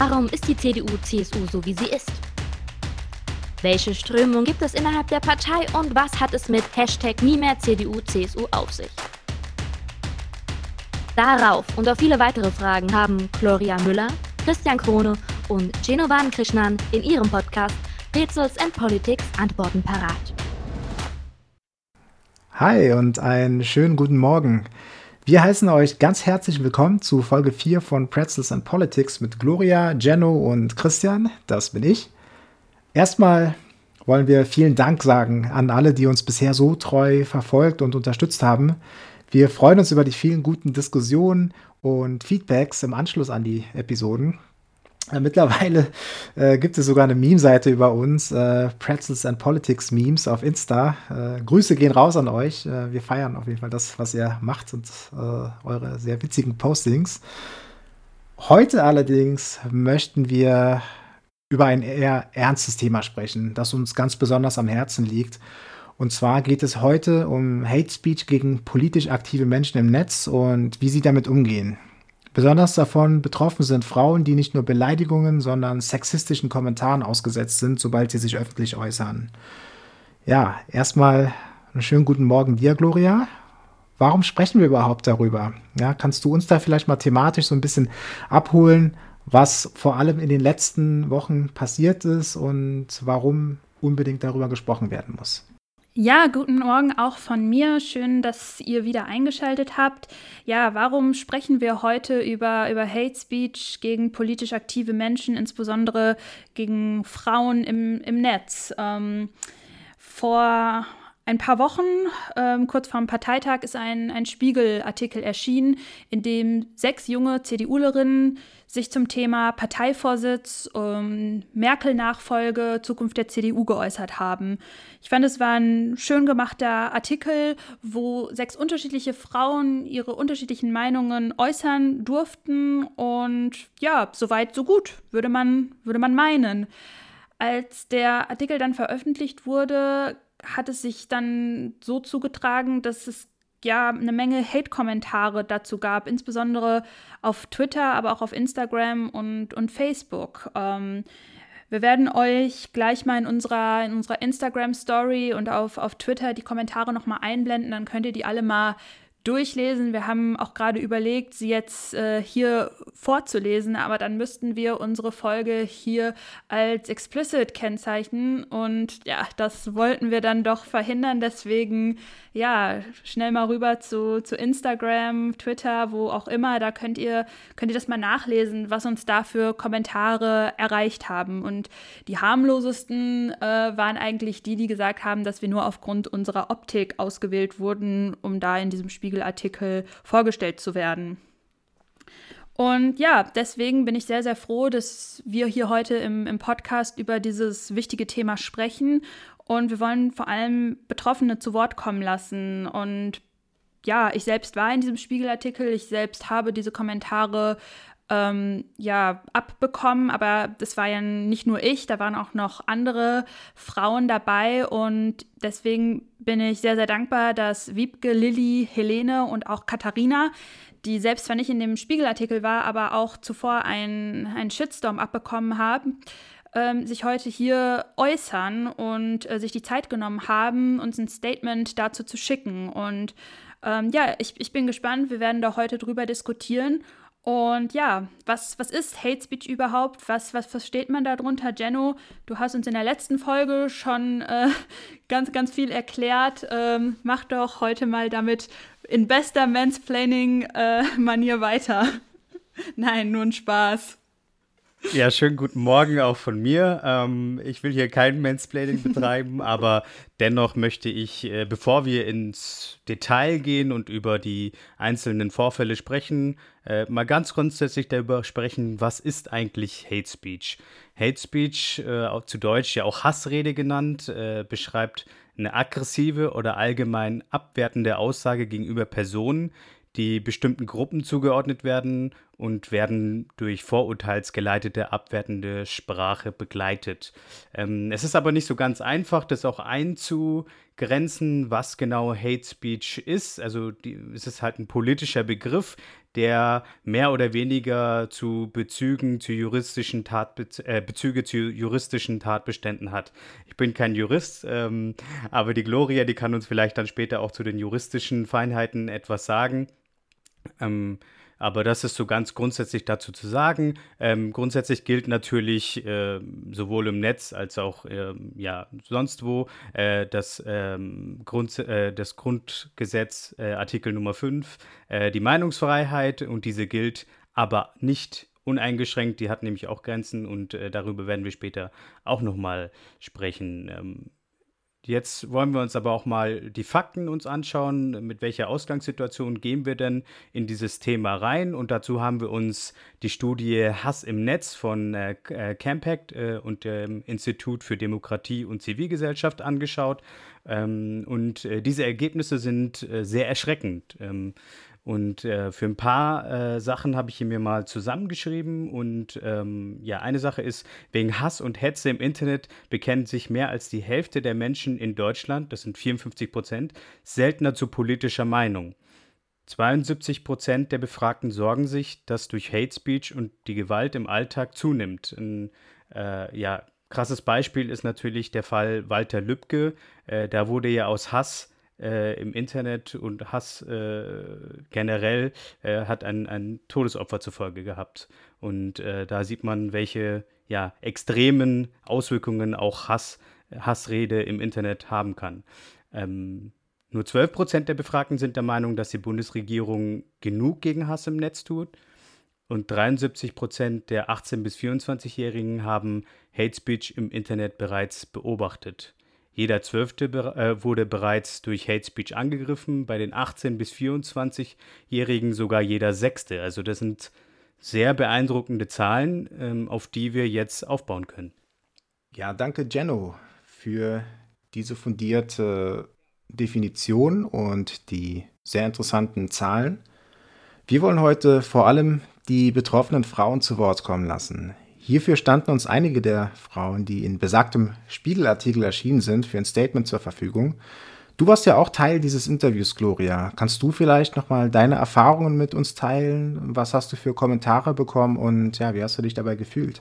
Warum ist die CDU-CSU so, wie sie ist? Welche Strömung gibt es innerhalb der Partei und was hat es mit Hashtag nie mehr CDU-CSU auf sich? Darauf und auf viele weitere Fragen haben Gloria Müller, Christian Krone und Genovan Krishnan in ihrem Podcast Rätsels and Politics Antworten parat. Hi und einen schönen guten Morgen. Wir heißen euch ganz herzlich willkommen zu Folge 4 von Pretzels and Politics mit Gloria, Jenno und Christian. Das bin ich. Erstmal wollen wir vielen Dank sagen an alle, die uns bisher so treu verfolgt und unterstützt haben. Wir freuen uns über die vielen guten Diskussionen und Feedbacks im Anschluss an die Episoden. Äh, mittlerweile äh, gibt es sogar eine Meme-Seite über uns, äh, Pretzels and Politics Memes auf Insta. Äh, Grüße gehen raus an euch. Äh, wir feiern auf jeden Fall das, was ihr macht und äh, eure sehr witzigen Postings. Heute allerdings möchten wir über ein eher ernstes Thema sprechen, das uns ganz besonders am Herzen liegt. Und zwar geht es heute um Hate Speech gegen politisch aktive Menschen im Netz und wie sie damit umgehen. Besonders davon betroffen sind Frauen, die nicht nur Beleidigungen, sondern sexistischen Kommentaren ausgesetzt sind, sobald sie sich öffentlich äußern. Ja, erstmal einen schönen guten Morgen dir, Gloria. Warum sprechen wir überhaupt darüber? Ja, kannst du uns da vielleicht mal thematisch so ein bisschen abholen, was vor allem in den letzten Wochen passiert ist und warum unbedingt darüber gesprochen werden muss? Ja, guten Morgen auch von mir. Schön, dass ihr wieder eingeschaltet habt. Ja, warum sprechen wir heute über, über Hate Speech gegen politisch aktive Menschen, insbesondere gegen Frauen im, im Netz? Ähm, vor ein paar Wochen, ähm, kurz vor dem Parteitag, ist ein, ein Spiegel-Artikel erschienen, in dem sechs junge CDUlerinnen sich zum Thema Parteivorsitz, ähm, Merkel-Nachfolge, Zukunft der CDU geäußert haben. Ich fand, es war ein schön gemachter Artikel, wo sechs unterschiedliche Frauen ihre unterschiedlichen Meinungen äußern durften. Und ja, soweit, so gut, würde man, würde man meinen. Als der Artikel dann veröffentlicht wurde, hat es sich dann so zugetragen, dass es ja eine Menge Hate-Kommentare dazu gab, insbesondere auf Twitter, aber auch auf Instagram und, und Facebook. Ähm, wir werden euch gleich mal in unserer, in unserer Instagram-Story und auf, auf Twitter die Kommentare nochmal einblenden, dann könnt ihr die alle mal durchlesen. Wir haben auch gerade überlegt, sie jetzt äh, hier vorzulesen, aber dann müssten wir unsere Folge hier als explicit kennzeichnen und ja, das wollten wir dann doch verhindern. Deswegen ja, schnell mal rüber zu, zu Instagram, Twitter, wo auch immer. Da könnt ihr, könnt ihr das mal nachlesen, was uns da für Kommentare erreicht haben. Und die harmlosesten äh, waren eigentlich die, die gesagt haben, dass wir nur aufgrund unserer Optik ausgewählt wurden, um da in diesem Spiegelartikel vorgestellt zu werden. Und ja, deswegen bin ich sehr, sehr froh, dass wir hier heute im, im Podcast über dieses wichtige Thema sprechen und wir wollen vor allem Betroffene zu Wort kommen lassen. Und ja, ich selbst war in diesem Spiegelartikel, ich selbst habe diese Kommentare ähm, ja abbekommen, aber das war ja nicht nur ich, da waren auch noch andere Frauen dabei und deswegen bin ich sehr, sehr dankbar, dass Wiebke, Lilly, Helene und auch Katharina, die selbst zwar nicht in dem Spiegelartikel war, aber auch zuvor einen Shitstorm abbekommen haben, ähm, sich heute hier äußern und äh, sich die Zeit genommen haben, uns ein Statement dazu zu schicken. Und ähm, ja, ich, ich bin gespannt. Wir werden da heute drüber diskutieren. Und ja, was, was ist Hate Speech überhaupt? Was, was versteht man darunter? Jenno, du hast uns in der letzten Folge schon äh, ganz, ganz viel erklärt. Ähm, mach doch heute mal damit in bester Mansplaining-Manier äh, weiter. Nein, nur ein Spaß. Ja, schönen guten Morgen auch von mir. Ähm, ich will hier kein Mansplaining betreiben, aber dennoch möchte ich, äh, bevor wir ins Detail gehen und über die einzelnen Vorfälle sprechen, äh, mal ganz grundsätzlich darüber sprechen, was ist eigentlich Hate Speech? Hate Speech, äh, zu Deutsch ja auch Hassrede genannt, äh, beschreibt eine aggressive oder allgemein abwertende Aussage gegenüber Personen, die bestimmten Gruppen zugeordnet werden und werden durch vorurteilsgeleitete abwertende Sprache begleitet. Ähm, es ist aber nicht so ganz einfach, das auch einzugrenzen, was genau Hate Speech ist. Also die, es ist halt ein politischer Begriff, der mehr oder weniger zu Bezügen zu juristischen Tatbe äh, Bezüge zu juristischen Tatbeständen hat. Ich bin kein Jurist, ähm, aber die Gloria, die kann uns vielleicht dann später auch zu den juristischen Feinheiten etwas sagen. Ähm, aber das ist so ganz grundsätzlich dazu zu sagen. Ähm, grundsätzlich gilt natürlich äh, sowohl im Netz als auch äh, ja, sonst wo äh, das, ähm, Grund, äh, das Grundgesetz äh, Artikel Nummer 5, äh, die Meinungsfreiheit und diese gilt aber nicht uneingeschränkt. Die hat nämlich auch Grenzen und darüber werden wir später auch nochmal sprechen. Ähm, Jetzt wollen wir uns aber auch mal die Fakten uns anschauen. Mit welcher Ausgangssituation gehen wir denn in dieses Thema rein? Und dazu haben wir uns die Studie Hass im Netz von äh, äh Campact äh, und dem Institut für Demokratie und Zivilgesellschaft angeschaut. Ähm, und äh, diese Ergebnisse sind äh, sehr erschreckend. Ähm, und äh, für ein paar äh, Sachen habe ich hier mir mal zusammengeschrieben. Und ähm, ja, eine Sache ist, wegen Hass und Hetze im Internet bekennen sich mehr als die Hälfte der Menschen in Deutschland, das sind 54 Prozent, seltener zu politischer Meinung. 72 Prozent der Befragten sorgen sich, dass durch Hate Speech und die Gewalt im Alltag zunimmt. Ein äh, ja, krasses Beispiel ist natürlich der Fall Walter Lübcke. Äh, da wurde ja aus Hass äh, im Internet und Hass äh, generell äh, hat ein, ein Todesopfer zur Folge gehabt. Und äh, da sieht man, welche ja, extremen Auswirkungen auch Hass, Hassrede im Internet haben kann. Ähm, nur 12 Prozent der Befragten sind der Meinung, dass die Bundesregierung genug gegen Hass im Netz tut. Und 73 Prozent der 18- bis 24-Jährigen haben Hate Speech im Internet bereits beobachtet. Jeder Zwölfte äh, wurde bereits durch Hate Speech angegriffen, bei den 18- bis 24-Jährigen sogar jeder Sechste. Also das sind sehr beeindruckende Zahlen, ähm, auf die wir jetzt aufbauen können. Ja, danke Jenno für diese fundierte Definition und die sehr interessanten Zahlen. Wir wollen heute vor allem die betroffenen Frauen zu Wort kommen lassen. Hierfür standen uns einige der Frauen, die in besagtem Spiegelartikel erschienen sind, für ein Statement zur Verfügung. Du warst ja auch Teil dieses Interviews, Gloria. Kannst du vielleicht nochmal deine Erfahrungen mit uns teilen? Was hast du für Kommentare bekommen und ja, wie hast du dich dabei gefühlt?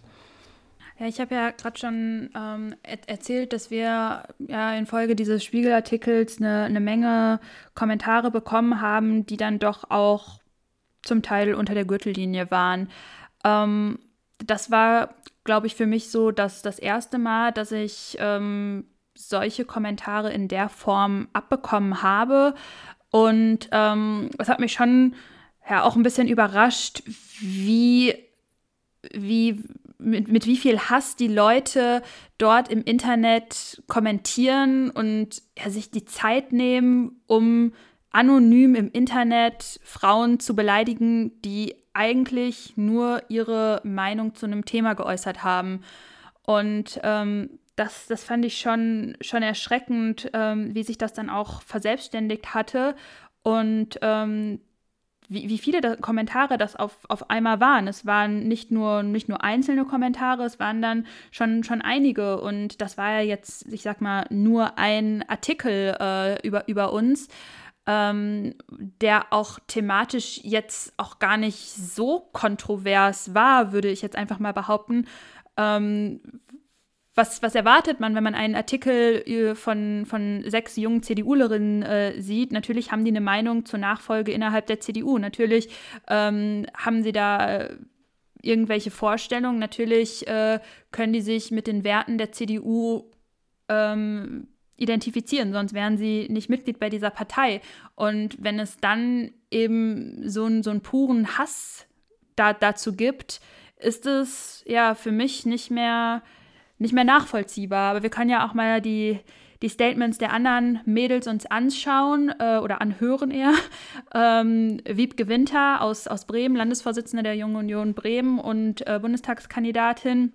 Ja, ich habe ja gerade schon ähm, er erzählt, dass wir ja infolge dieses Spiegelartikels eine, eine Menge Kommentare bekommen haben, die dann doch auch zum Teil unter der Gürtellinie waren. Ähm, das war, glaube ich, für mich so dass das erste Mal, dass ich ähm, solche Kommentare in der Form abbekommen habe. Und ähm, es hat mich schon ja, auch ein bisschen überrascht, wie, wie, mit, mit wie viel Hass die Leute dort im Internet kommentieren und ja, sich die Zeit nehmen, um anonym im Internet Frauen zu beleidigen, die eigentlich nur ihre Meinung zu einem Thema geäußert haben. Und ähm, das, das fand ich schon, schon erschreckend, ähm, wie sich das dann auch verselbstständigt hatte und ähm, wie, wie viele da Kommentare das auf, auf einmal waren. Es waren nicht nur, nicht nur einzelne Kommentare, es waren dann schon, schon einige. Und das war ja jetzt, ich sag mal, nur ein Artikel äh, über, über uns ähm, der auch thematisch jetzt auch gar nicht so kontrovers war, würde ich jetzt einfach mal behaupten. Ähm, was, was, erwartet man, wenn man einen Artikel äh, von, von sechs jungen CDU-Lerinnen äh, sieht? Natürlich haben die eine Meinung zur Nachfolge innerhalb der CDU. Natürlich ähm, haben sie da äh, irgendwelche Vorstellungen. Natürlich äh, können die sich mit den Werten der CDU ähm, identifizieren, sonst wären sie nicht Mitglied bei dieser Partei. Und wenn es dann eben so, einen, so einen puren Hass da, dazu gibt, ist es ja für mich nicht mehr, nicht mehr nachvollziehbar. Aber wir können ja auch mal die, die Statements der anderen Mädels uns anschauen äh, oder anhören eher. Ähm, Wiebke Winter aus, aus Bremen, Landesvorsitzende der Jungen Union Bremen und äh, Bundestagskandidatin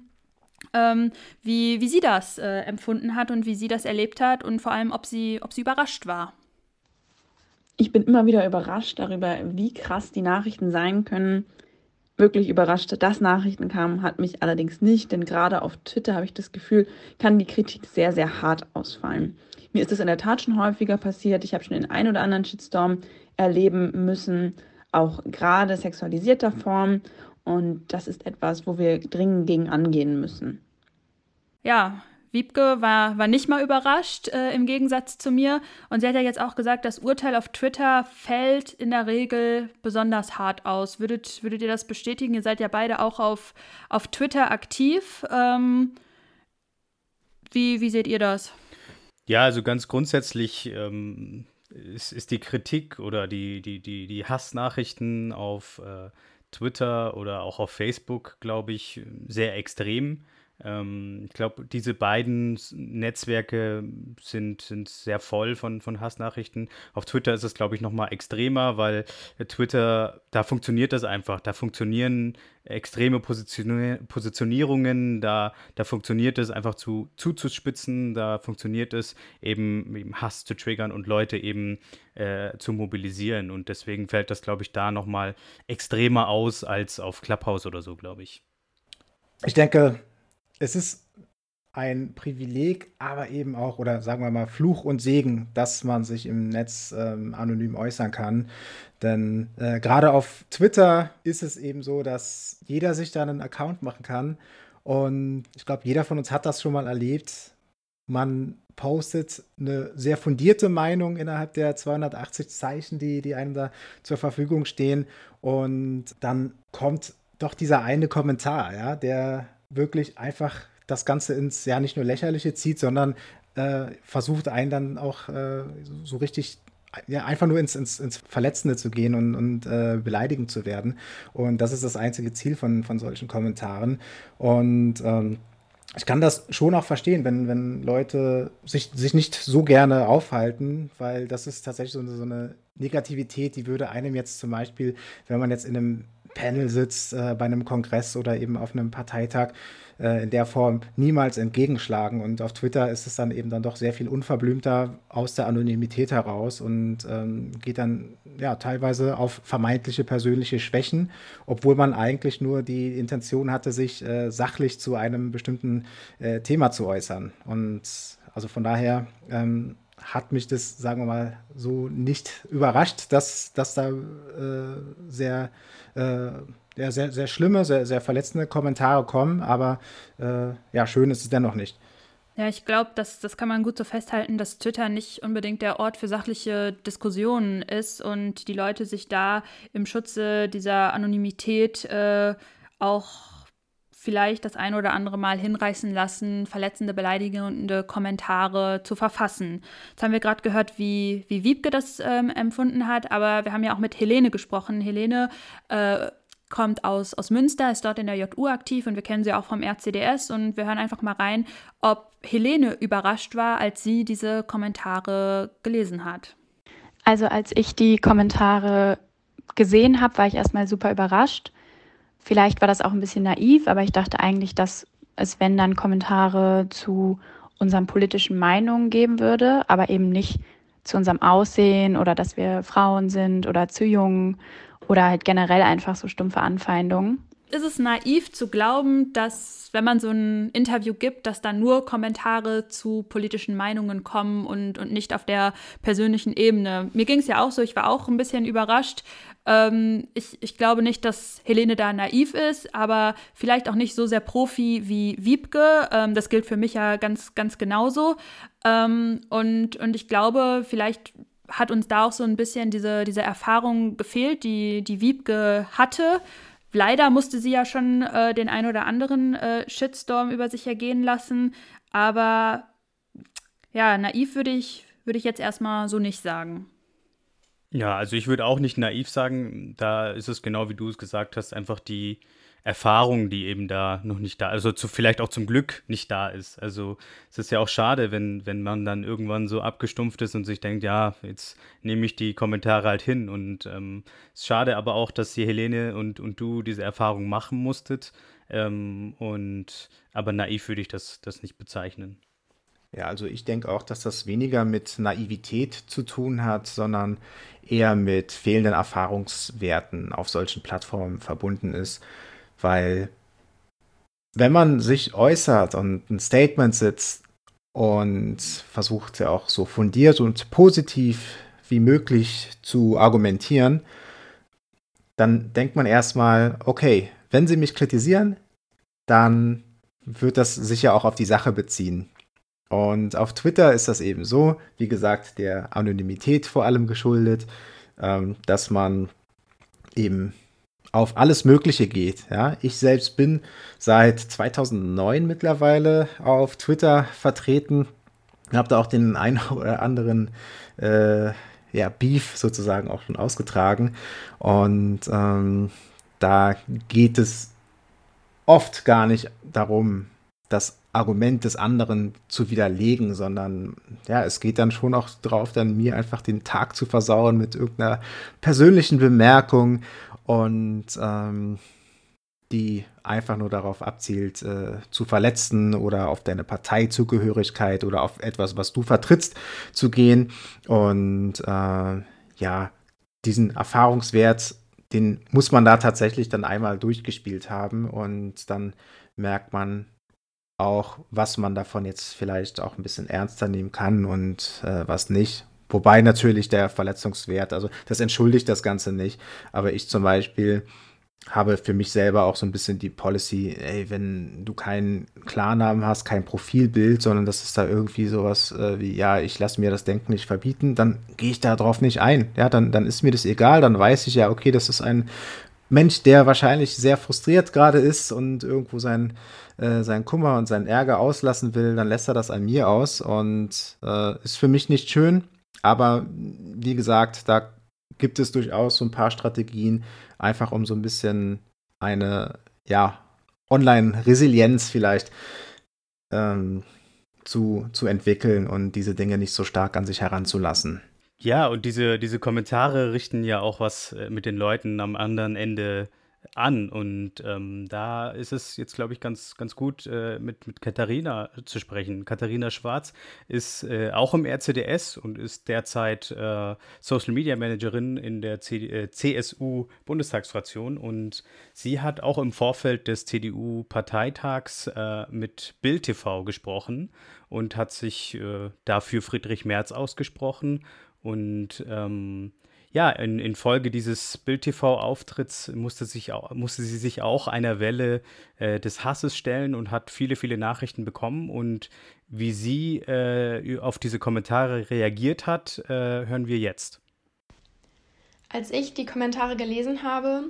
ähm, wie, wie sie das äh, empfunden hat und wie sie das erlebt hat und vor allem, ob sie, ob sie überrascht war. Ich bin immer wieder überrascht darüber, wie krass die Nachrichten sein können. Wirklich überrascht, dass Nachrichten kamen, hat mich allerdings nicht, denn gerade auf Twitter habe ich das Gefühl, kann die Kritik sehr, sehr hart ausfallen. Mir ist das in der Tat schon häufiger passiert. Ich habe schon den einen oder anderen Shitstorm erleben müssen auch gerade sexualisierter Form. Und das ist etwas, wo wir dringend gegen angehen müssen. Ja, Wiebke war, war nicht mal überrascht, äh, im Gegensatz zu mir. Und sie hat ja jetzt auch gesagt, das Urteil auf Twitter fällt in der Regel besonders hart aus. Würdet, würdet ihr das bestätigen? Ihr seid ja beide auch auf, auf Twitter aktiv. Ähm, wie, wie seht ihr das? Ja, also ganz grundsätzlich ähm, ist, ist die Kritik oder die, die, die, die Hassnachrichten auf äh, Twitter oder auch auf Facebook, glaube ich, sehr extrem. Ähm, ich glaube, diese beiden Netzwerke sind, sind sehr voll von, von Hassnachrichten. Auf Twitter ist es, glaube ich, noch mal extremer, weil Twitter, da funktioniert das einfach. Da funktionieren extreme Positionier Positionierungen, da, da funktioniert es einfach zu, zuzuspitzen, da funktioniert es eben, eben Hass zu triggern und Leute eben äh, zu mobilisieren. Und deswegen fällt das, glaube ich, da noch mal extremer aus als auf Clubhouse oder so, glaube ich. Ich denke, es ist ein Privileg, aber eben auch, oder sagen wir mal, Fluch und Segen, dass man sich im Netz ähm, anonym äußern kann. Denn äh, gerade auf Twitter ist es eben so, dass jeder sich da einen Account machen kann. Und ich glaube, jeder von uns hat das schon mal erlebt. Man postet eine sehr fundierte Meinung innerhalb der 280 Zeichen, die, die einem da zur Verfügung stehen. Und dann kommt doch dieser eine Kommentar, ja, der wirklich einfach das Ganze ins, ja, nicht nur lächerliche zieht, sondern äh, versucht einen dann auch äh, so richtig ja, einfach nur ins, ins, ins Verletzende zu gehen und, und äh, beleidigend zu werden. Und das ist das einzige Ziel von, von solchen Kommentaren. Und ähm, ich kann das schon auch verstehen, wenn, wenn Leute sich, sich nicht so gerne aufhalten, weil das ist tatsächlich so eine, so eine Negativität, die würde einem jetzt zum Beispiel, wenn man jetzt in einem Panel sitzt, äh, bei einem Kongress oder eben auf einem Parteitag, äh, in der Form niemals entgegenschlagen. Und auf Twitter ist es dann eben dann doch sehr viel unverblümter aus der Anonymität heraus und ähm, geht dann ja teilweise auf vermeintliche persönliche Schwächen, obwohl man eigentlich nur die Intention hatte, sich äh, sachlich zu einem bestimmten äh, Thema zu äußern. Und also von daher ähm, hat mich das, sagen wir mal, so nicht überrascht, dass, dass da äh, sehr, äh, ja, sehr, sehr schlimme, sehr, sehr verletzende Kommentare kommen, aber äh, ja, schön ist es dennoch nicht. Ja, ich glaube, das, das kann man gut so festhalten, dass Twitter nicht unbedingt der Ort für sachliche Diskussionen ist und die Leute sich da im Schutze dieser Anonymität äh, auch vielleicht das ein oder andere Mal hinreißen lassen, verletzende, beleidigende Kommentare zu verfassen. Jetzt haben wir gerade gehört, wie, wie Wiebke das ähm, empfunden hat, aber wir haben ja auch mit Helene gesprochen. Helene äh, kommt aus, aus Münster, ist dort in der JU aktiv und wir kennen sie auch vom RCDS und wir hören einfach mal rein, ob Helene überrascht war, als sie diese Kommentare gelesen hat. Also als ich die Kommentare gesehen habe, war ich erstmal super überrascht Vielleicht war das auch ein bisschen naiv, aber ich dachte eigentlich, dass es, wenn dann Kommentare zu unseren politischen Meinungen geben würde, aber eben nicht zu unserem Aussehen oder dass wir Frauen sind oder zu jung oder halt generell einfach so stumpfe Anfeindungen. Ist es naiv zu glauben, dass wenn man so ein Interview gibt, dass da nur Kommentare zu politischen Meinungen kommen und, und nicht auf der persönlichen Ebene? Mir ging es ja auch so, ich war auch ein bisschen überrascht, ähm, ich, ich glaube nicht, dass Helene da naiv ist, aber vielleicht auch nicht so sehr Profi wie Wiebke. Ähm, das gilt für mich ja ganz, ganz genauso. Ähm, und, und ich glaube, vielleicht hat uns da auch so ein bisschen diese, diese Erfahrung gefehlt, die, die Wiebke hatte. Leider musste sie ja schon äh, den ein oder anderen äh, Shitstorm über sich ergehen lassen. Aber ja, naiv würde ich, würde ich jetzt erstmal so nicht sagen. Ja, also ich würde auch nicht naiv sagen, da ist es genau wie du es gesagt hast, einfach die Erfahrung, die eben da noch nicht da, also zu, vielleicht auch zum Glück nicht da ist. Also es ist ja auch schade, wenn, wenn man dann irgendwann so abgestumpft ist und sich denkt, ja, jetzt nehme ich die Kommentare halt hin. Und ähm, es ist schade aber auch, dass die Helene und, und du diese Erfahrung machen musstet. Ähm, und aber naiv würde ich das, das nicht bezeichnen. Ja, also ich denke auch, dass das weniger mit Naivität zu tun hat, sondern eher mit fehlenden Erfahrungswerten auf solchen Plattformen verbunden ist. Weil wenn man sich äußert und ein Statement sitzt und versucht ja auch so fundiert und positiv wie möglich zu argumentieren, dann denkt man erstmal, okay, wenn sie mich kritisieren, dann wird das sicher auch auf die Sache beziehen. Und auf Twitter ist das eben so, wie gesagt, der Anonymität vor allem geschuldet, ähm, dass man eben auf alles Mögliche geht. Ja? Ich selbst bin seit 2009 mittlerweile auf Twitter vertreten, habe da auch den einen oder anderen äh, ja, Beef sozusagen auch schon ausgetragen. Und ähm, da geht es oft gar nicht darum, das Argument des anderen zu widerlegen, sondern ja, es geht dann schon auch darauf, dann mir einfach den Tag zu versauen mit irgendeiner persönlichen Bemerkung und ähm, die einfach nur darauf abzielt, äh, zu verletzen oder auf deine Parteizugehörigkeit oder auf etwas, was du vertrittst, zu gehen. Und äh, ja, diesen Erfahrungswert, den muss man da tatsächlich dann einmal durchgespielt haben und dann merkt man auch, was man davon jetzt vielleicht auch ein bisschen ernster nehmen kann und äh, was nicht. Wobei natürlich der Verletzungswert, also das entschuldigt das Ganze nicht. Aber ich zum Beispiel habe für mich selber auch so ein bisschen die Policy, ey, wenn du keinen Klarnamen hast, kein Profilbild, sondern das ist da irgendwie sowas äh, wie, ja, ich lasse mir das Denken nicht verbieten, dann gehe ich da drauf nicht ein. Ja, dann, dann ist mir das egal, dann weiß ich ja, okay, das ist ein Mensch, der wahrscheinlich sehr frustriert gerade ist und irgendwo sein, äh, seinen Kummer und seinen Ärger auslassen will, dann lässt er das an mir aus und äh, ist für mich nicht schön. Aber wie gesagt, da gibt es durchaus so ein paar Strategien, einfach um so ein bisschen eine, ja, Online-Resilienz vielleicht ähm, zu, zu entwickeln und diese Dinge nicht so stark an sich heranzulassen. Ja, und diese, diese Kommentare richten ja auch was äh, mit den Leuten am anderen Ende an. Und ähm, da ist es jetzt, glaube ich, ganz, ganz gut, äh, mit, mit Katharina zu sprechen. Katharina Schwarz ist äh, auch im RCDS und ist derzeit äh, Social Media Managerin in der äh, CSU-Bundestagsfraktion. Und sie hat auch im Vorfeld des CDU-Parteitags äh, mit Bild TV gesprochen und hat sich äh, dafür Friedrich Merz ausgesprochen. Und ähm, ja, in, infolge dieses Bild-TV-Auftritts musste, musste sie sich auch einer Welle äh, des Hasses stellen und hat viele, viele Nachrichten bekommen. Und wie sie äh, auf diese Kommentare reagiert hat, äh, hören wir jetzt. Als ich die Kommentare gelesen habe,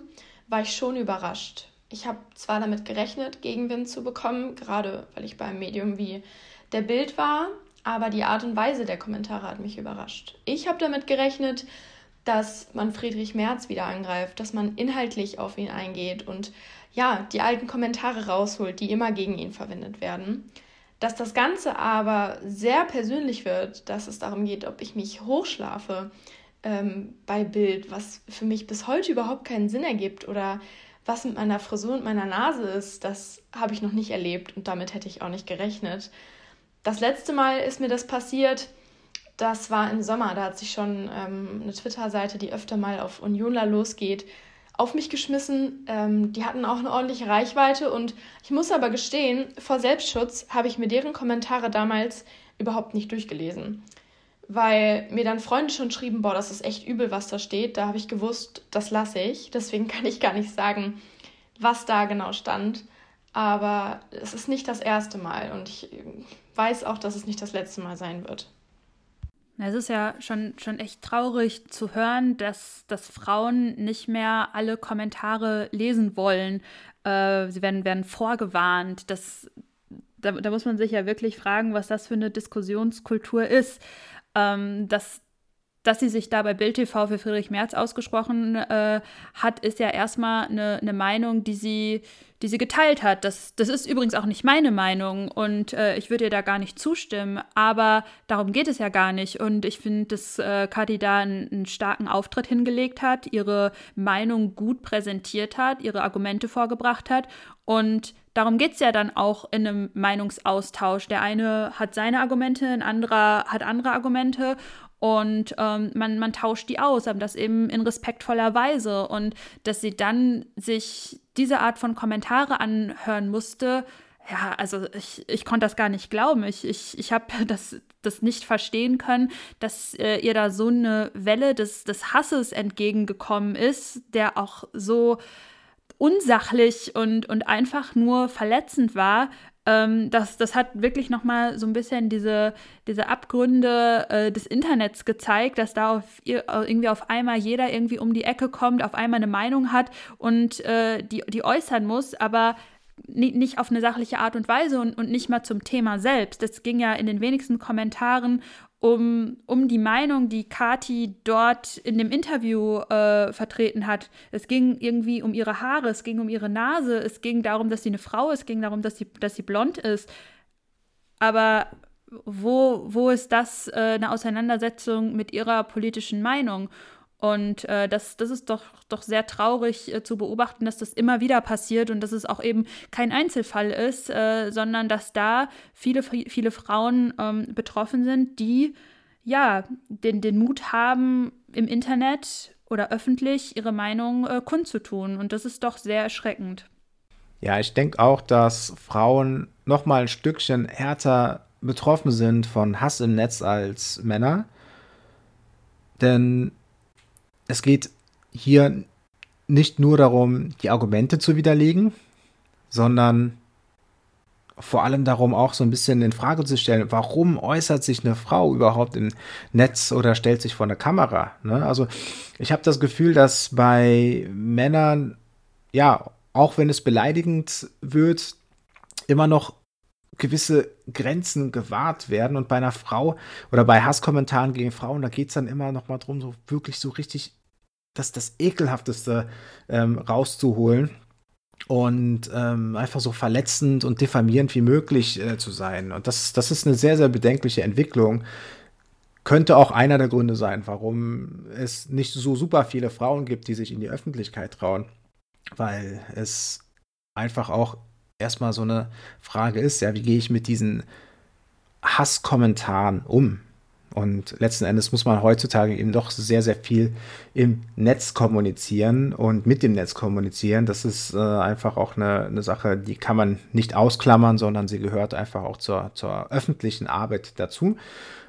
war ich schon überrascht. Ich habe zwar damit gerechnet, Gegenwind zu bekommen, gerade weil ich beim Medium wie der Bild war, aber die Art und Weise der Kommentare hat mich überrascht. Ich habe damit gerechnet, dass man Friedrich Merz wieder angreift, dass man inhaltlich auf ihn eingeht und ja, die alten Kommentare rausholt, die immer gegen ihn verwendet werden. Dass das Ganze aber sehr persönlich wird, dass es darum geht, ob ich mich hochschlafe ähm, bei Bild, was für mich bis heute überhaupt keinen Sinn ergibt oder was mit meiner Frisur und meiner Nase ist, das habe ich noch nicht erlebt und damit hätte ich auch nicht gerechnet. Das letzte Mal ist mir das passiert, das war im Sommer, da hat sich schon ähm, eine Twitter-Seite, die öfter mal auf Unionler losgeht, auf mich geschmissen. Ähm, die hatten auch eine ordentliche Reichweite und ich muss aber gestehen, vor Selbstschutz habe ich mir deren Kommentare damals überhaupt nicht durchgelesen. Weil mir dann Freunde schon schrieben, boah, das ist echt übel, was da steht. Da habe ich gewusst, das lasse ich. Deswegen kann ich gar nicht sagen, was da genau stand. Aber es ist nicht das erste Mal und ich weiß auch, dass es nicht das letzte Mal sein wird. Es ist ja schon, schon echt traurig zu hören, dass, dass Frauen nicht mehr alle Kommentare lesen wollen. Äh, sie werden, werden vorgewarnt. Das, da, da muss man sich ja wirklich fragen, was das für eine Diskussionskultur ist. Ähm, dass, dass sie sich da bei Bild TV für Friedrich Merz ausgesprochen äh, hat, ist ja erstmal eine, eine Meinung, die sie, die sie geteilt hat. Das, das ist übrigens auch nicht meine Meinung und äh, ich würde ihr da gar nicht zustimmen, aber darum geht es ja gar nicht. Und ich finde, dass äh, Kati da einen, einen, starken Auftritt hingelegt hat, ihre Meinung gut präsentiert hat, ihre Argumente vorgebracht hat und darum geht es ja dann auch in einem Meinungsaustausch. Der eine hat seine Argumente, ein anderer hat andere Argumente und ähm, man, man tauscht die aus, aber das eben in respektvoller Weise. Und dass sie dann sich diese Art von Kommentare anhören musste, ja, also ich, ich konnte das gar nicht glauben. Ich, ich, ich habe das, das nicht verstehen können, dass äh, ihr da so eine Welle des, des Hasses entgegengekommen ist, der auch so unsachlich und, und einfach nur verletzend war. Ähm, das, das hat wirklich nochmal so ein bisschen diese, diese Abgründe äh, des Internets gezeigt, dass da auf, irgendwie auf einmal jeder irgendwie um die Ecke kommt, auf einmal eine Meinung hat und äh, die, die äußern muss, aber nicht auf eine sachliche Art und Weise und, und nicht mal zum Thema selbst. Es ging ja in den wenigsten Kommentaren um, um die Meinung, die Kati dort in dem Interview äh, vertreten hat. Es ging irgendwie um ihre Haare, es ging um ihre Nase, es ging darum, dass sie eine Frau ist, es ging darum, dass sie, dass sie blond ist. Aber wo, wo ist das äh, eine Auseinandersetzung mit ihrer politischen Meinung? Und äh, das, das ist doch, doch sehr traurig äh, zu beobachten, dass das immer wieder passiert und dass es auch eben kein Einzelfall ist, äh, sondern dass da viele, viele Frauen ähm, betroffen sind, die ja den, den Mut haben, im Internet oder öffentlich ihre Meinung äh, kundzutun. Und das ist doch sehr erschreckend. Ja, ich denke auch, dass Frauen noch mal ein Stückchen härter betroffen sind von Hass im Netz als Männer. Denn es geht hier nicht nur darum, die Argumente zu widerlegen, sondern vor allem darum, auch so ein bisschen in Frage zu stellen, warum äußert sich eine Frau überhaupt im Netz oder stellt sich vor eine Kamera? Ne? Also ich habe das Gefühl, dass bei Männern, ja, auch wenn es beleidigend wird, immer noch gewisse Grenzen gewahrt werden. Und bei einer Frau oder bei Hasskommentaren gegen Frauen, da geht es dann immer noch mal drum, so wirklich so richtig das, das Ekelhafteste ähm, rauszuholen und ähm, einfach so verletzend und diffamierend wie möglich äh, zu sein. Und das, das ist eine sehr, sehr bedenkliche Entwicklung. Könnte auch einer der Gründe sein, warum es nicht so super viele Frauen gibt, die sich in die Öffentlichkeit trauen. Weil es einfach auch erstmal so eine Frage ist, ja, wie gehe ich mit diesen Hasskommentaren um? Und letzten Endes muss man heutzutage eben doch sehr, sehr viel im Netz kommunizieren und mit dem Netz kommunizieren. Das ist äh, einfach auch eine, eine, Sache, die kann man nicht ausklammern, sondern sie gehört einfach auch zur, zur öffentlichen Arbeit dazu.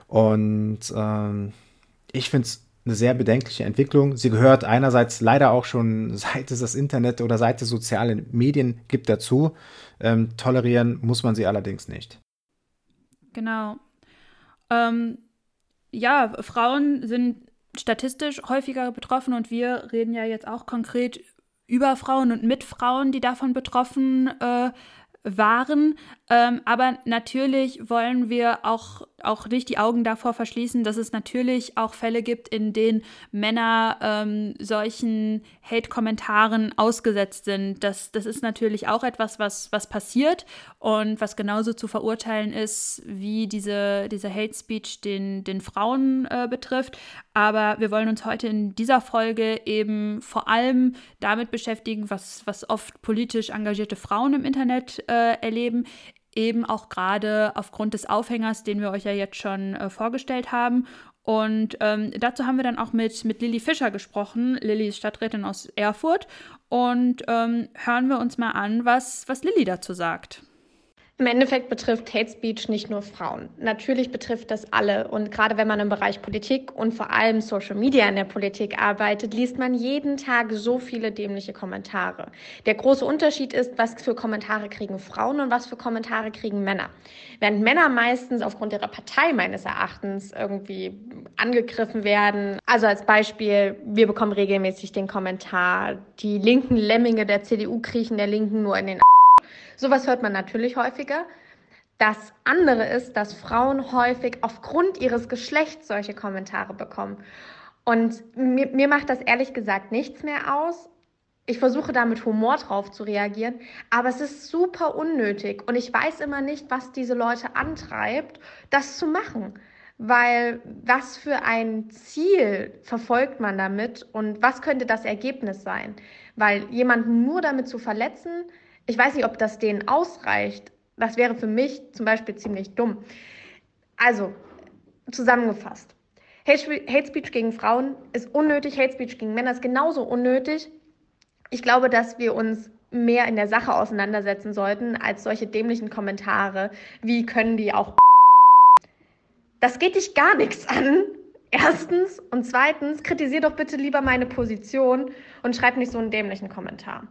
Und ähm, ich finde es eine sehr bedenkliche Entwicklung. Sie gehört einerseits leider auch schon, seit es das Internet oder seit es soziale Medien gibt, dazu. Ähm, tolerieren muss man sie allerdings nicht. Genau. Ähm, ja, Frauen sind statistisch häufiger betroffen und wir reden ja jetzt auch konkret über Frauen und mit Frauen, die davon betroffen äh, waren. Ähm, aber natürlich wollen wir auch, auch nicht die Augen davor verschließen, dass es natürlich auch Fälle gibt, in denen Männer ähm, solchen Hate-Kommentaren ausgesetzt sind. Das, das ist natürlich auch etwas, was, was passiert und was genauso zu verurteilen ist, wie diese, diese Hate-Speech den, den Frauen äh, betrifft. Aber wir wollen uns heute in dieser Folge eben vor allem damit beschäftigen, was, was oft politisch engagierte Frauen im Internet äh, erleben eben auch gerade aufgrund des Aufhängers, den wir euch ja jetzt schon äh, vorgestellt haben. Und ähm, dazu haben wir dann auch mit, mit Lilly Fischer gesprochen. Lilly ist Stadträtin aus Erfurt. Und ähm, hören wir uns mal an, was, was Lilly dazu sagt. Im Endeffekt betrifft Hate Speech nicht nur Frauen. Natürlich betrifft das alle. Und gerade wenn man im Bereich Politik und vor allem Social Media in der Politik arbeitet, liest man jeden Tag so viele dämliche Kommentare. Der große Unterschied ist, was für Kommentare kriegen Frauen und was für Kommentare kriegen Männer. Während Männer meistens aufgrund ihrer Partei meines Erachtens irgendwie angegriffen werden. Also als Beispiel, wir bekommen regelmäßig den Kommentar, die linken Lemminge der CDU kriechen der Linken nur in den Sowas hört man natürlich häufiger. Das andere ist, dass Frauen häufig aufgrund ihres Geschlechts solche Kommentare bekommen. Und mir, mir macht das ehrlich gesagt nichts mehr aus. Ich versuche da mit Humor drauf zu reagieren, aber es ist super unnötig und ich weiß immer nicht, was diese Leute antreibt, das zu machen. Weil was für ein Ziel verfolgt man damit und was könnte das Ergebnis sein? Weil jemanden nur damit zu verletzen, ich weiß nicht, ob das denen ausreicht. Das wäre für mich zum Beispiel ziemlich dumm. Also, zusammengefasst. Hate Speech gegen Frauen ist unnötig, Hate Speech gegen Männer ist genauso unnötig. Ich glaube, dass wir uns mehr in der Sache auseinandersetzen sollten, als solche dämlichen Kommentare. Wie können die auch. Das geht dich gar nichts an. Erstens. Und zweitens, kritisier doch bitte lieber meine Position und schreib nicht so einen dämlichen Kommentar.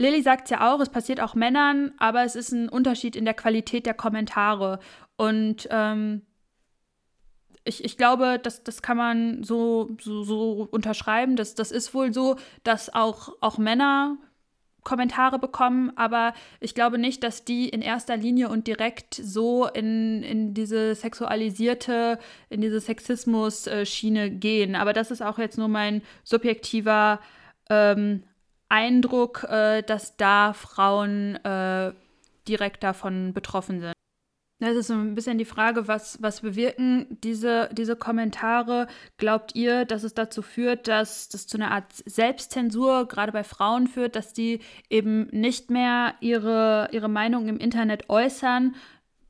Lilly sagt es ja auch, es passiert auch Männern, aber es ist ein Unterschied in der Qualität der Kommentare. Und ähm, ich, ich glaube, das, das kann man so, so, so unterschreiben. Das, das ist wohl so, dass auch, auch Männer Kommentare bekommen, aber ich glaube nicht, dass die in erster Linie und direkt so in, in diese sexualisierte, in diese Sexismus-Schiene gehen. Aber das ist auch jetzt nur mein subjektiver ähm, Eindruck, äh, dass da Frauen äh, direkt davon betroffen sind. Das ist so ein bisschen die Frage, was, was bewirken diese, diese Kommentare? Glaubt ihr, dass es dazu führt, dass das zu einer Art Selbstzensur gerade bei Frauen führt, dass die eben nicht mehr ihre, ihre Meinung im Internet äußern?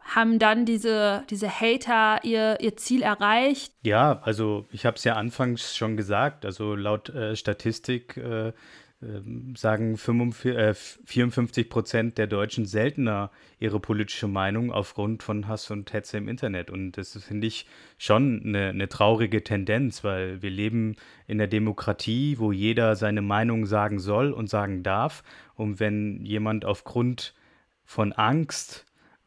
Haben dann diese, diese Hater ihr, ihr Ziel erreicht? Ja, also ich habe es ja anfangs schon gesagt. Also laut äh, Statistik äh, sagen 54 äh, Prozent der Deutschen seltener ihre politische Meinung aufgrund von Hass und Hetze im Internet. Und das finde ich schon eine, eine, traurige Tendenz, weil wir leben in der Demokratie, wo jeder seine Meinung sagen soll und sagen darf. Und wenn jemand aufgrund von Angst,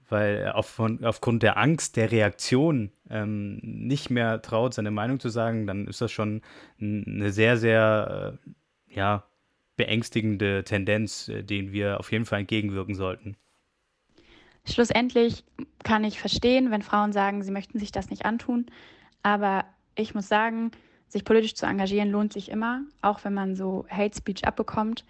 weil auf, von, aufgrund der Angst der Reaktion ähm, nicht mehr traut, seine Meinung zu sagen, dann ist das schon eine sehr, sehr, äh, ja, beängstigende Tendenz, äh, den wir auf jeden Fall entgegenwirken sollten. Schlussendlich kann ich verstehen, wenn Frauen sagen, sie möchten sich das nicht antun. Aber ich muss sagen, sich politisch zu engagieren lohnt sich immer, auch wenn man so Hate Speech abbekommt.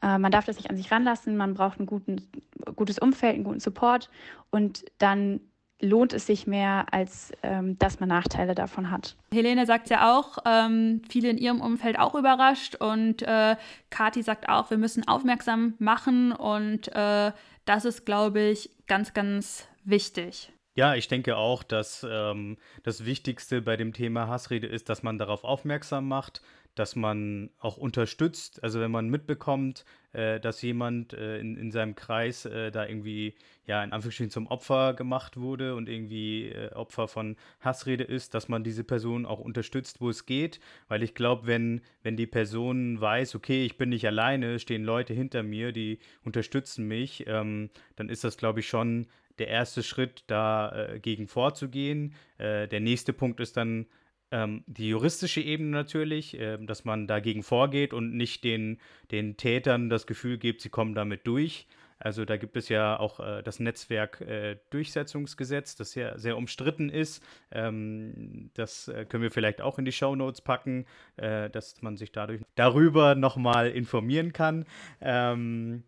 Äh, man darf das nicht an sich ranlassen, man braucht ein guten, gutes Umfeld, einen guten Support und dann lohnt es sich mehr, als ähm, dass man Nachteile davon hat. Helene sagt ja auch, ähm, viele in ihrem Umfeld auch überrascht und äh, Kati sagt auch, wir müssen aufmerksam machen und äh, das ist, glaube ich, ganz, ganz wichtig. Ja, ich denke auch, dass ähm, das Wichtigste bei dem Thema Hassrede ist, dass man darauf aufmerksam macht, dass man auch unterstützt. Also wenn man mitbekommt, äh, dass jemand äh, in, in seinem Kreis äh, da irgendwie, ja, in Anführungsstrichen zum Opfer gemacht wurde und irgendwie äh, Opfer von Hassrede ist, dass man diese Person auch unterstützt, wo es geht. Weil ich glaube, wenn, wenn die Person weiß, okay, ich bin nicht alleine, stehen Leute hinter mir, die unterstützen mich, ähm, dann ist das, glaube ich, schon der erste Schritt, dagegen äh, vorzugehen. Äh, der nächste Punkt ist dann, ähm, die juristische Ebene natürlich, äh, dass man dagegen vorgeht und nicht den, den Tätern das Gefühl gibt, sie kommen damit durch. Also da gibt es ja auch äh, das Netzwerk äh, das ja sehr umstritten ist. Ähm, das äh, können wir vielleicht auch in die Show Notes packen, äh, dass man sich dadurch darüber nochmal informieren kann. Ähm,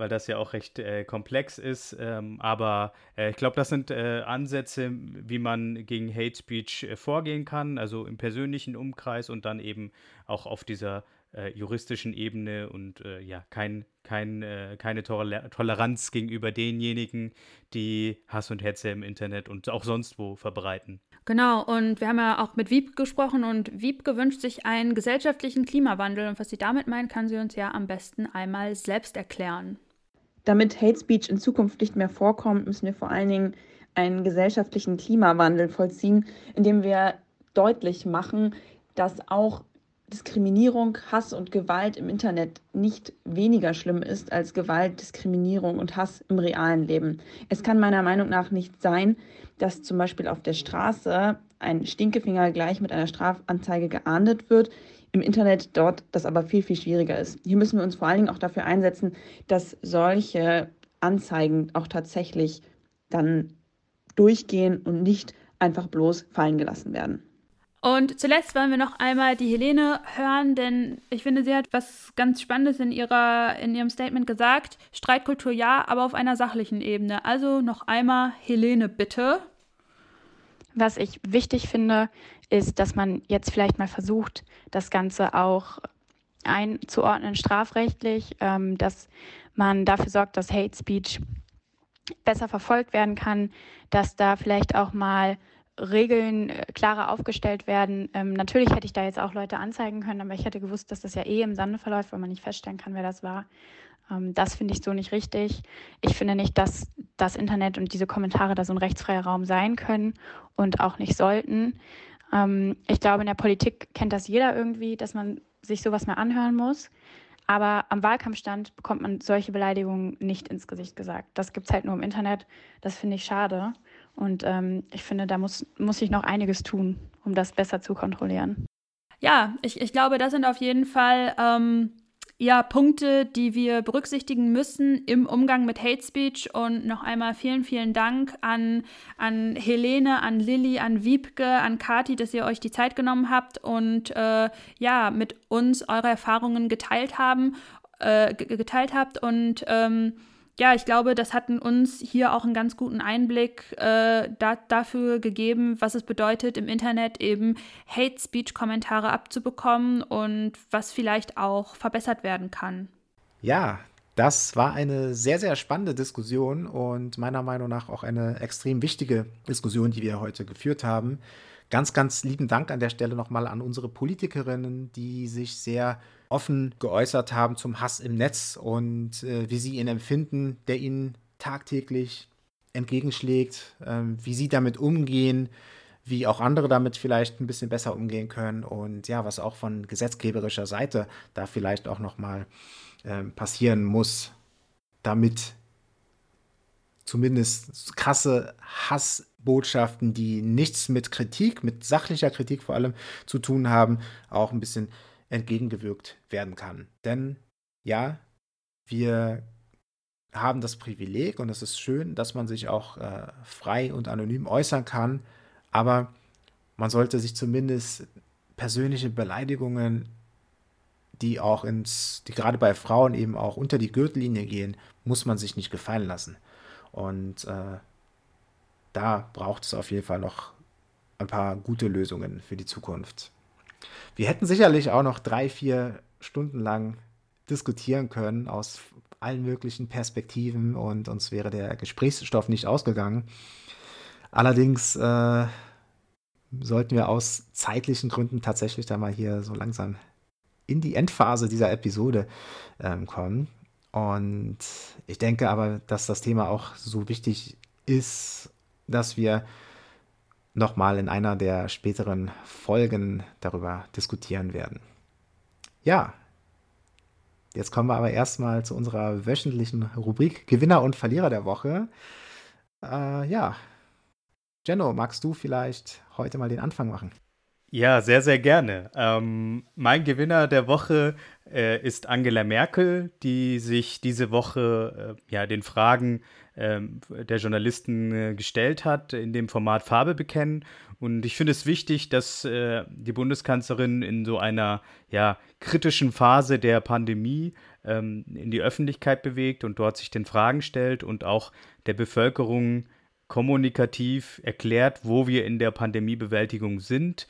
weil das ja auch recht äh, komplex ist. Ähm, aber äh, ich glaube, das sind äh, Ansätze, wie man gegen Hate Speech äh, vorgehen kann, also im persönlichen Umkreis und dann eben auch auf dieser äh, juristischen Ebene und äh, ja, kein, kein, keine Toler Toleranz gegenüber denjenigen, die Hass und Hetze im Internet und auch sonst wo verbreiten. Genau, und wir haben ja auch mit Wieb gesprochen und Wieb gewünscht sich einen gesellschaftlichen Klimawandel. Und was sie damit meint, kann sie uns ja am besten einmal selbst erklären. Damit Hate Speech in Zukunft nicht mehr vorkommt, müssen wir vor allen Dingen einen gesellschaftlichen Klimawandel vollziehen, indem wir deutlich machen, dass auch Diskriminierung, Hass und Gewalt im Internet nicht weniger schlimm ist als Gewalt, Diskriminierung und Hass im realen Leben. Es kann meiner Meinung nach nicht sein, dass zum Beispiel auf der Straße ein Stinkefinger gleich mit einer Strafanzeige geahndet wird, im Internet dort das aber viel, viel schwieriger ist. Hier müssen wir uns vor allen Dingen auch dafür einsetzen, dass solche Anzeigen auch tatsächlich dann durchgehen und nicht einfach bloß fallen gelassen werden. Und zuletzt wollen wir noch einmal die Helene hören, denn ich finde, sie hat was ganz Spannendes in, ihrer, in ihrem Statement gesagt. Streitkultur ja, aber auf einer sachlichen Ebene. Also noch einmal Helene, bitte. Was ich wichtig finde, ist, dass man jetzt vielleicht mal versucht, das Ganze auch einzuordnen strafrechtlich, ähm, dass man dafür sorgt, dass Hate Speech besser verfolgt werden kann, dass da vielleicht auch mal Regeln äh, klarer aufgestellt werden. Ähm, natürlich hätte ich da jetzt auch Leute anzeigen können, aber ich hätte gewusst, dass das ja eh im Sande verläuft, weil man nicht feststellen kann, wer das war. Ähm, das finde ich so nicht richtig. Ich finde nicht, dass das Internet und diese Kommentare da so ein rechtsfreier Raum sein können und auch nicht sollten. Ähm, ich glaube, in der Politik kennt das jeder irgendwie, dass man sich sowas mal anhören muss. Aber am Wahlkampfstand bekommt man solche Beleidigungen nicht ins Gesicht gesagt. Das gibt es halt nur im Internet. Das finde ich schade. Und ähm, ich finde, da muss, muss ich noch einiges tun, um das besser zu kontrollieren. Ja, ich, ich glaube, das sind auf jeden Fall ähm, ja, Punkte, die wir berücksichtigen müssen im Umgang mit Hate Speech. Und noch einmal vielen, vielen Dank an, an Helene, an Lilly, an Wiebke, an Kati, dass ihr euch die Zeit genommen habt und äh, ja, mit uns eure Erfahrungen geteilt haben, äh, geteilt habt. Und ähm, ja, ich glaube, das hat uns hier auch einen ganz guten Einblick äh, da, dafür gegeben, was es bedeutet, im Internet eben Hate Speech-Kommentare abzubekommen und was vielleicht auch verbessert werden kann. Ja, das war eine sehr, sehr spannende Diskussion und meiner Meinung nach auch eine extrem wichtige Diskussion, die wir heute geführt haben. Ganz, ganz lieben Dank an der Stelle nochmal an unsere Politikerinnen, die sich sehr offen geäußert haben zum Hass im Netz und äh, wie sie ihn empfinden, der ihnen tagtäglich entgegenschlägt, äh, wie sie damit umgehen, wie auch andere damit vielleicht ein bisschen besser umgehen können und ja, was auch von gesetzgeberischer Seite da vielleicht auch nochmal äh, passieren muss, damit zumindest krasse Hassbotschaften, die nichts mit Kritik, mit sachlicher Kritik vor allem zu tun haben, auch ein bisschen entgegengewirkt werden kann. Denn ja, wir haben das Privileg und es ist schön, dass man sich auch äh, frei und anonym äußern kann, aber man sollte sich zumindest persönliche Beleidigungen, die auch ins, die gerade bei Frauen eben auch unter die Gürtellinie gehen, muss man sich nicht gefallen lassen. Und äh, da braucht es auf jeden Fall noch ein paar gute Lösungen für die Zukunft. Wir hätten sicherlich auch noch drei, vier Stunden lang diskutieren können aus allen möglichen Perspektiven und uns wäre der Gesprächsstoff nicht ausgegangen. Allerdings äh, sollten wir aus zeitlichen Gründen tatsächlich da mal hier so langsam in die Endphase dieser Episode ähm, kommen. Und ich denke aber, dass das Thema auch so wichtig ist, dass wir nochmal in einer der späteren Folgen darüber diskutieren werden. Ja, jetzt kommen wir aber erstmal zu unserer wöchentlichen Rubrik Gewinner und Verlierer der Woche. Äh, ja, Jenno, magst du vielleicht heute mal den Anfang machen? Ja, sehr, sehr gerne. Ähm, mein Gewinner der Woche äh, ist Angela Merkel, die sich diese Woche äh, ja, den Fragen äh, der Journalisten äh, gestellt hat in dem Format Farbe bekennen. Und ich finde es wichtig, dass äh, die Bundeskanzlerin in so einer ja, kritischen Phase der Pandemie ähm, in die Öffentlichkeit bewegt und dort sich den Fragen stellt und auch der Bevölkerung kommunikativ erklärt, wo wir in der Pandemiebewältigung sind,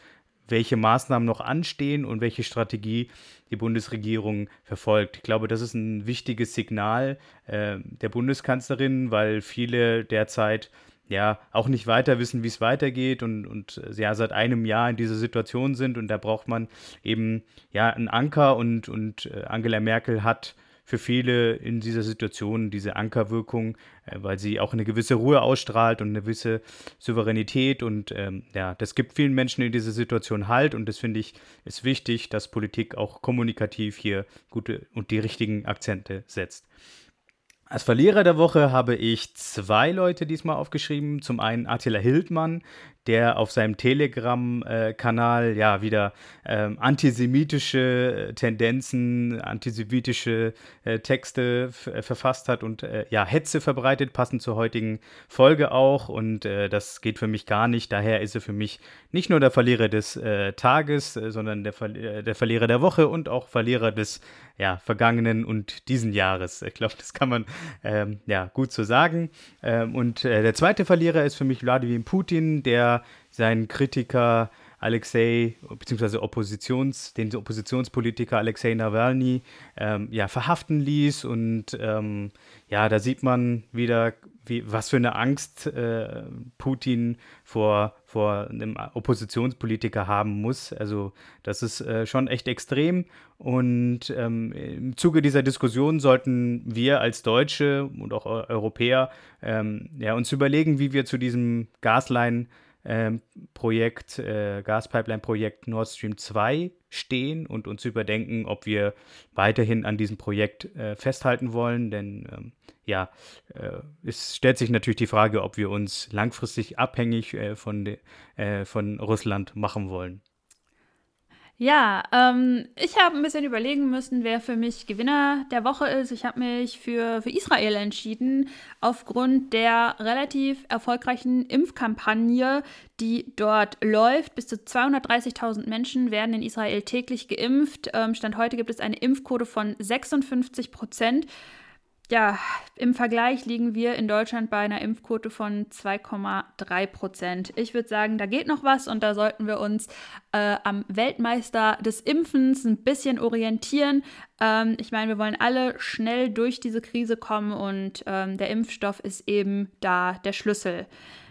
welche Maßnahmen noch anstehen und welche Strategie die Bundesregierung verfolgt. Ich glaube, das ist ein wichtiges Signal äh, der Bundeskanzlerin, weil viele derzeit ja auch nicht weiter wissen, wie es weitergeht und, und ja seit einem Jahr in dieser Situation sind und da braucht man eben ja einen Anker und, und äh, Angela Merkel hat für viele in dieser Situation diese Ankerwirkung, äh, weil sie auch eine gewisse Ruhe ausstrahlt und eine gewisse Souveränität. Und ähm, ja, das gibt vielen Menschen in dieser Situation Halt. Und das finde ich ist wichtig, dass Politik auch kommunikativ hier gute und die richtigen Akzente setzt. Als Verlierer der Woche habe ich zwei Leute diesmal aufgeschrieben. Zum einen Attila Hildmann, der auf seinem Telegram-Kanal ja wieder ähm, antisemitische äh, Tendenzen, antisemitische äh, Texte äh, verfasst hat und äh, ja Hetze verbreitet, passend zur heutigen Folge auch. Und äh, das geht für mich gar nicht. Daher ist er für mich nicht nur der Verlierer des äh, Tages, sondern der, Ver der Verlierer der Woche und auch Verlierer des ja, vergangenen und diesen Jahres. Ich glaube, das kann man ähm, ja gut so sagen. Ähm, und der zweite Verlierer ist für mich Wladimir Putin, der seinen Kritiker Alexei, beziehungsweise Oppositions, den Oppositionspolitiker Alexei Nawalny ähm, ja, verhaften ließ. Und ähm, ja, da sieht man wieder wie, was für eine Angst äh, Putin vor, vor einem Oppositionspolitiker haben muss. Also das ist äh, schon echt extrem. Und ähm, im Zuge dieser Diskussion sollten wir als Deutsche und auch Europäer ähm, ja, uns überlegen, wie wir zu diesem Gasline ähm, Projekt, äh, Gaspipeline-Projekt Nord Stream 2 stehen und uns überdenken, ob wir weiterhin an diesem Projekt äh, festhalten wollen. Denn ähm, ja, äh, es stellt sich natürlich die Frage, ob wir uns langfristig abhängig äh, von, von Russland machen wollen. Ja, ähm, ich habe ein bisschen überlegen müssen, wer für mich Gewinner der Woche ist. Ich habe mich für, für Israel entschieden, aufgrund der relativ erfolgreichen Impfkampagne, die dort läuft. Bis zu 230.000 Menschen werden in Israel täglich geimpft. Ähm, Stand heute gibt es eine Impfquote von 56 Prozent ja, im Vergleich liegen wir in Deutschland bei einer Impfquote von 2,3 Prozent. Ich würde sagen, da geht noch was und da sollten wir uns äh, am Weltmeister des Impfens ein bisschen orientieren. Ähm, ich meine, wir wollen alle schnell durch diese Krise kommen und ähm, der Impfstoff ist eben da der Schlüssel.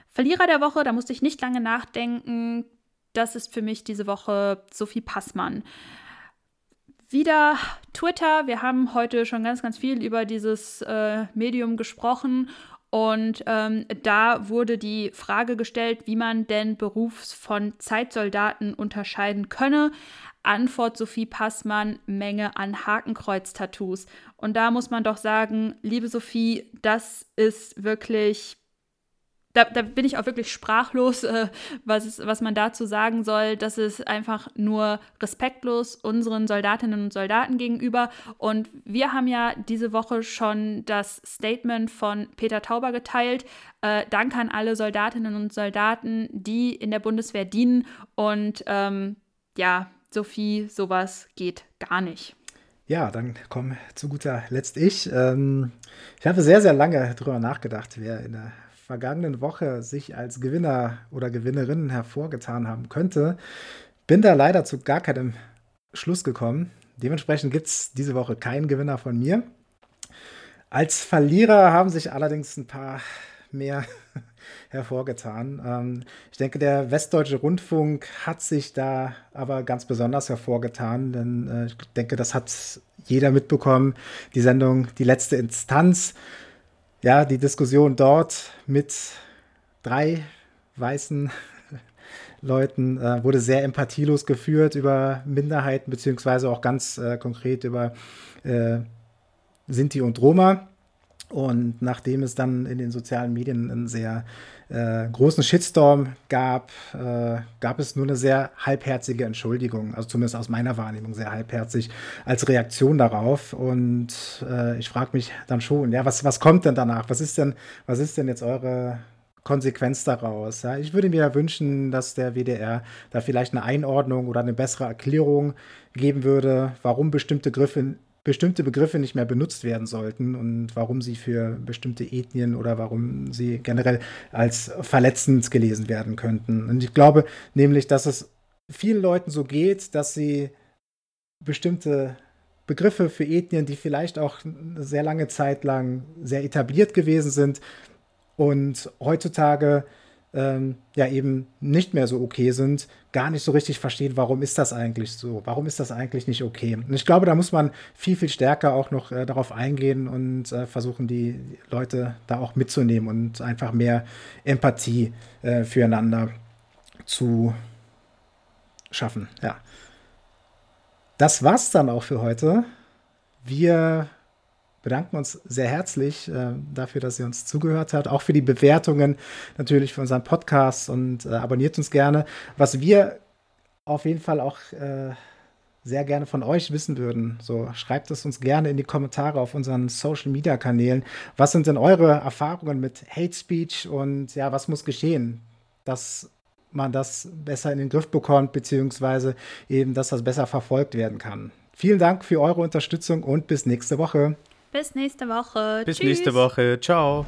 Verlierer der Woche, da musste ich nicht lange nachdenken. Das ist für mich diese Woche Sophie Passmann. Wieder Twitter. Wir haben heute schon ganz, ganz viel über dieses äh, Medium gesprochen. Und ähm, da wurde die Frage gestellt, wie man denn Berufs- von Zeitsoldaten unterscheiden könne. Antwort Sophie Passmann, Menge an Hakenkreuz-Tattoos. Und da muss man doch sagen, liebe Sophie, das ist wirklich da, da, bin ich auch wirklich sprachlos, äh, was, was man dazu sagen soll. Das ist einfach nur respektlos unseren Soldatinnen und Soldaten gegenüber. Und wir haben ja diese Woche schon das Statement von Peter Tauber geteilt. Äh, Dank an alle Soldatinnen und Soldaten, die in der Bundeswehr dienen. Und ähm, ja, Sophie, sowas geht gar nicht. Ja, dann komm zu guter Letzt ich. Ähm, ich habe sehr, sehr lange darüber nachgedacht, wer in der vergangenen Woche sich als Gewinner oder Gewinnerin hervorgetan haben könnte. Bin da leider zu gar keinem Schluss gekommen. Dementsprechend gibt es diese Woche keinen Gewinner von mir. Als Verlierer haben sich allerdings ein paar mehr hervorgetan. Ähm, ich denke, der Westdeutsche Rundfunk hat sich da aber ganz besonders hervorgetan, denn äh, ich denke, das hat jeder mitbekommen. Die Sendung Die letzte Instanz ja, die Diskussion dort mit drei weißen Leuten äh, wurde sehr empathielos geführt über Minderheiten, beziehungsweise auch ganz äh, konkret über äh, Sinti und Roma. Und nachdem es dann in den sozialen Medien einen sehr äh, großen Shitstorm gab, äh, gab es nur eine sehr halbherzige Entschuldigung, also zumindest aus meiner Wahrnehmung sehr halbherzig als Reaktion darauf. Und äh, ich frage mich dann schon, ja, was, was kommt denn danach? Was ist denn, was ist denn jetzt eure Konsequenz daraus. Ja, ich würde mir wünschen, dass der WDR da vielleicht eine Einordnung oder eine bessere Erklärung geben würde, warum bestimmte Griffe, bestimmte Begriffe nicht mehr benutzt werden sollten und warum sie für bestimmte Ethnien oder warum sie generell als verletzend gelesen werden könnten. Und ich glaube nämlich, dass es vielen Leuten so geht, dass sie bestimmte Begriffe für Ethnien, die vielleicht auch eine sehr lange Zeit lang sehr etabliert gewesen sind und heutzutage ähm, ja eben nicht mehr so okay sind, gar nicht so richtig verstehen, warum ist das eigentlich so? Warum ist das eigentlich nicht okay? Und ich glaube, da muss man viel, viel stärker auch noch äh, darauf eingehen und äh, versuchen, die Leute da auch mitzunehmen und einfach mehr Empathie äh, füreinander zu schaffen. Ja. Das war's dann auch für heute. Wir bedanken uns sehr herzlich äh, dafür, dass ihr uns zugehört habt, auch für die Bewertungen natürlich für unseren Podcast und äh, abonniert uns gerne. Was wir auf jeden Fall auch äh, sehr gerne von euch wissen würden, so schreibt es uns gerne in die Kommentare auf unseren Social Media Kanälen. Was sind denn eure Erfahrungen mit Hate Speech und ja, was muss geschehen, dass man das besser in den Griff bekommt, beziehungsweise eben, dass das besser verfolgt werden kann. Vielen Dank für eure Unterstützung und bis nächste Woche. Bis nächste Woche. Bis Tschüss. nächste Woche. Ciao.